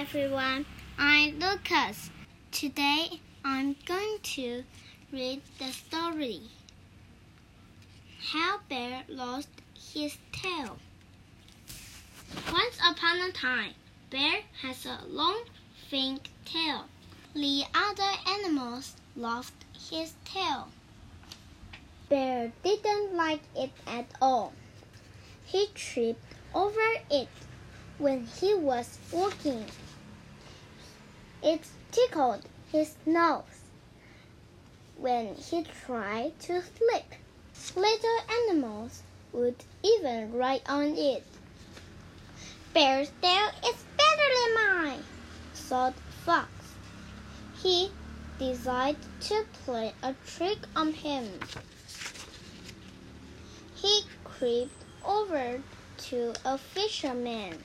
everyone. I'm Lucas. Today I'm going to read the story How Bear Lost His Tail. Once upon a time, Bear has a long, thin tail. The other animals lost his tail. Bear didn't like it at all. He tripped over it when he was walking. It tickled his nose when he tried to sleep. Little animals would even ride on it. Bear's tail is better than mine, thought Fox. He decided to play a trick on him. He crept over to a fisherman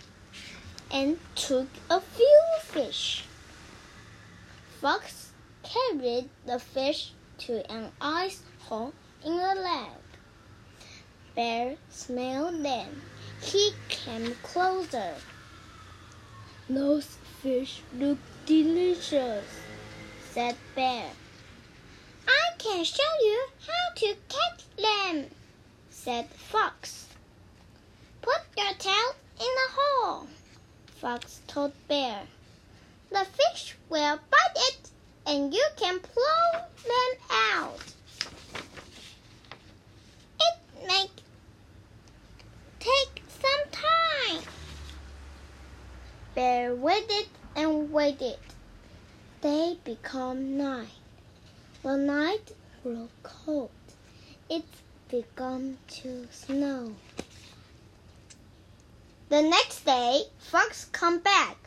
and took a few fish. Fox carried the fish to an ice hole in the lake. Bear smelled them. He came closer. Those fish look delicious, said Bear. I can show you how to catch them, said Fox. Put your tail in the hole, Fox told Bear. The fish will and you can pull them out. It may take some time. Bear waited and waited. Day became night. The night grew cold. It began to snow. The next day, Fox come back.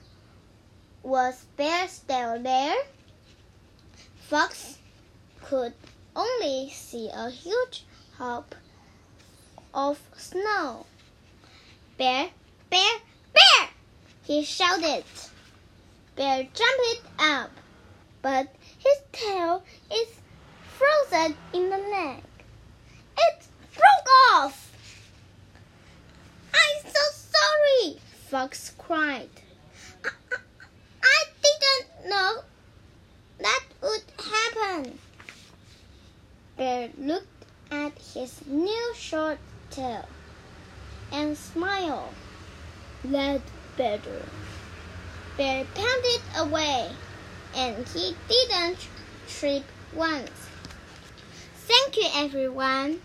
Was Bear still there? Fox could only see a huge hump of snow. Bear, bear, bear! He shouted. Bear jumped up, but his tail is frozen in the neck. It broke off. I'm so sorry, Fox cried. I, I didn't know that would happen. Bear looked at his new short tail and smiled. That better. Bear pounded away, and he didn't trip once. Thank you, everyone.